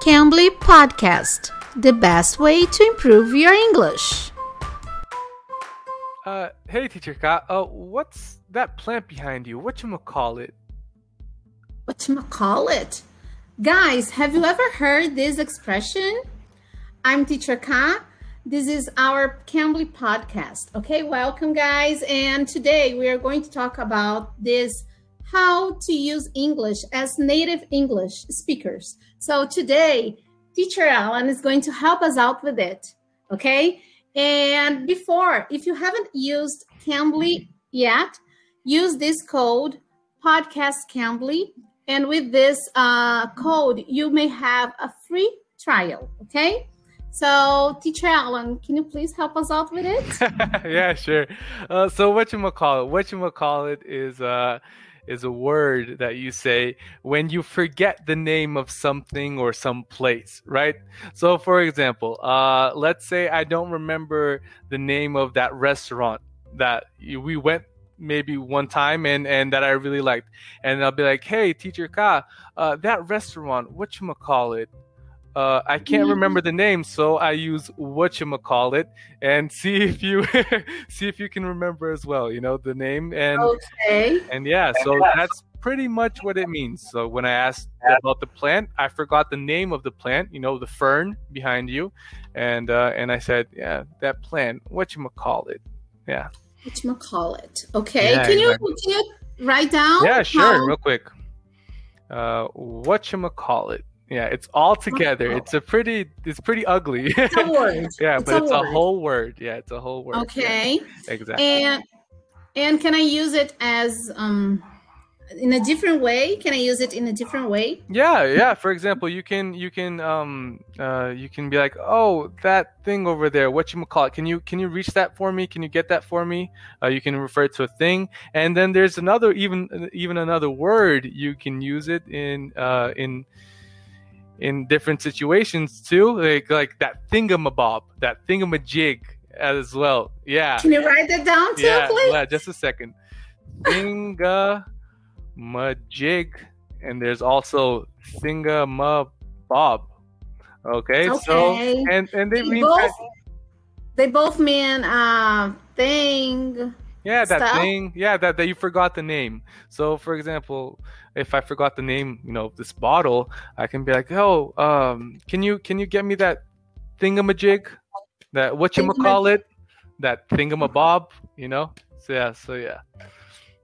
Cambly Podcast, the best way to improve your English. Uh, hey, teacher Ka. Uh, what's that plant behind you? What you call it? What you call it? Guys, have you ever heard this expression? I'm Teacher Ka. This is our Cambly podcast. Okay, welcome, guys. And today we are going to talk about this how to use English as native English speakers. So today, teacher Alan is going to help us out with it. Okay. And before, if you haven't used Cambly yet, use this code podcast Cambly. And with this uh, code, you may have a free trial. Okay. So, teacher Alan, can you please help us out with it? yeah, sure. Uh, so, what you call it? What you call it is uh, is a word that you say when you forget the name of something or some place, right? So, for example, uh, let's say I don't remember the name of that restaurant that we went maybe one time and and that I really liked, and I'll be like, "Hey, teacher Ka, uh, that restaurant, what you call it?" Uh, I can't mm-hmm. remember the name, so I use what you call it and see if you see if you can remember as well. You know the name and okay. and yeah, so that's pretty much what it means. So when I asked about the plant, I forgot the name of the plant. You know the fern behind you, and uh, and I said, yeah, that plant. What you call it? Yeah. What you call it? Okay. Yeah, can you can you write down? Yeah, sure. How... Real quick. Uh, what you call it? Yeah, it's all together. It's a pretty it's pretty ugly. It's a word. yeah, it's but a it's word. a whole word. Yeah, it's a whole word. Okay. Yeah, exactly. And and can I use it as um in a different way? Can I use it in a different way? Yeah, yeah. For example, you can you can um uh you can be like, oh, that thing over there, what you call it? Can you can you reach that for me? Can you get that for me? Uh, you can refer to a thing, and then there's another even even another word you can use it in uh in in different situations too, like like that thingamabob, that thingamajig as well. Yeah. Can you write that down too, yeah, please? Yeah, just a second. Thingamajig, and there's also thingamabob. Okay, okay. so and and they, they mean both, they both mean uh thing yeah, that stuff? thing. Yeah, that, that you forgot the name. So, for example, if I forgot the name, you know, this bottle, I can be like, "Oh, um, can you can you get me that thingamajig? That what you call it? That thingamabob? You know? So yeah, so yeah.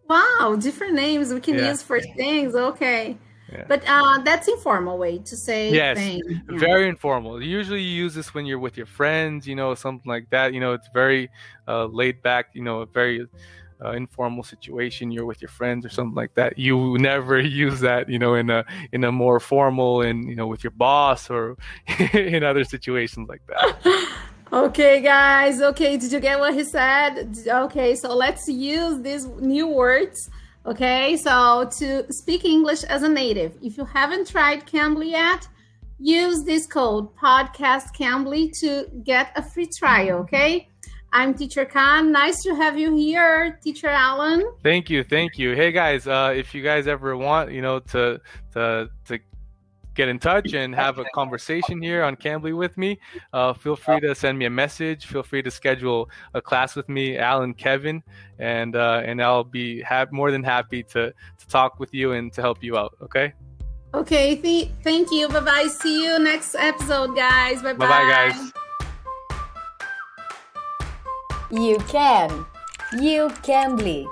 Wow, different names we can Yeah. use for things. Okay. Yeah. But uh, that's informal way to say Yes, thing. Yeah. very informal. Usually, you use this when you're with your friends, you know, something like that. You know, it's very uh, laid back. You know, a very uh, informal situation. You're with your friends or something like that. You never use that, you know, in a in a more formal and you know with your boss or in other situations like that. Okay, guys. Okay, did you get what he said? Okay, so let's use these new words. Okay, so to speak English as a native, if you haven't tried Cambly yet, use this code podcast Cambly to get a free trial. Okay, I'm Teacher Khan. Nice to have you here, Teacher Alan. Thank you, thank you. Hey guys, uh, if you guys ever want, you know, to to to get in touch and have a conversation here on Cambly with me, uh, feel free to send me a message. Feel free to schedule a class with me, Alan, Kevin, and uh, and I'll be ha- more than happy to to talk with you and to help you out. Okay. Okay, th- thank you. Bye bye. See you next episode, guys. Bye Bye bye, guys. You can. You can Cambly.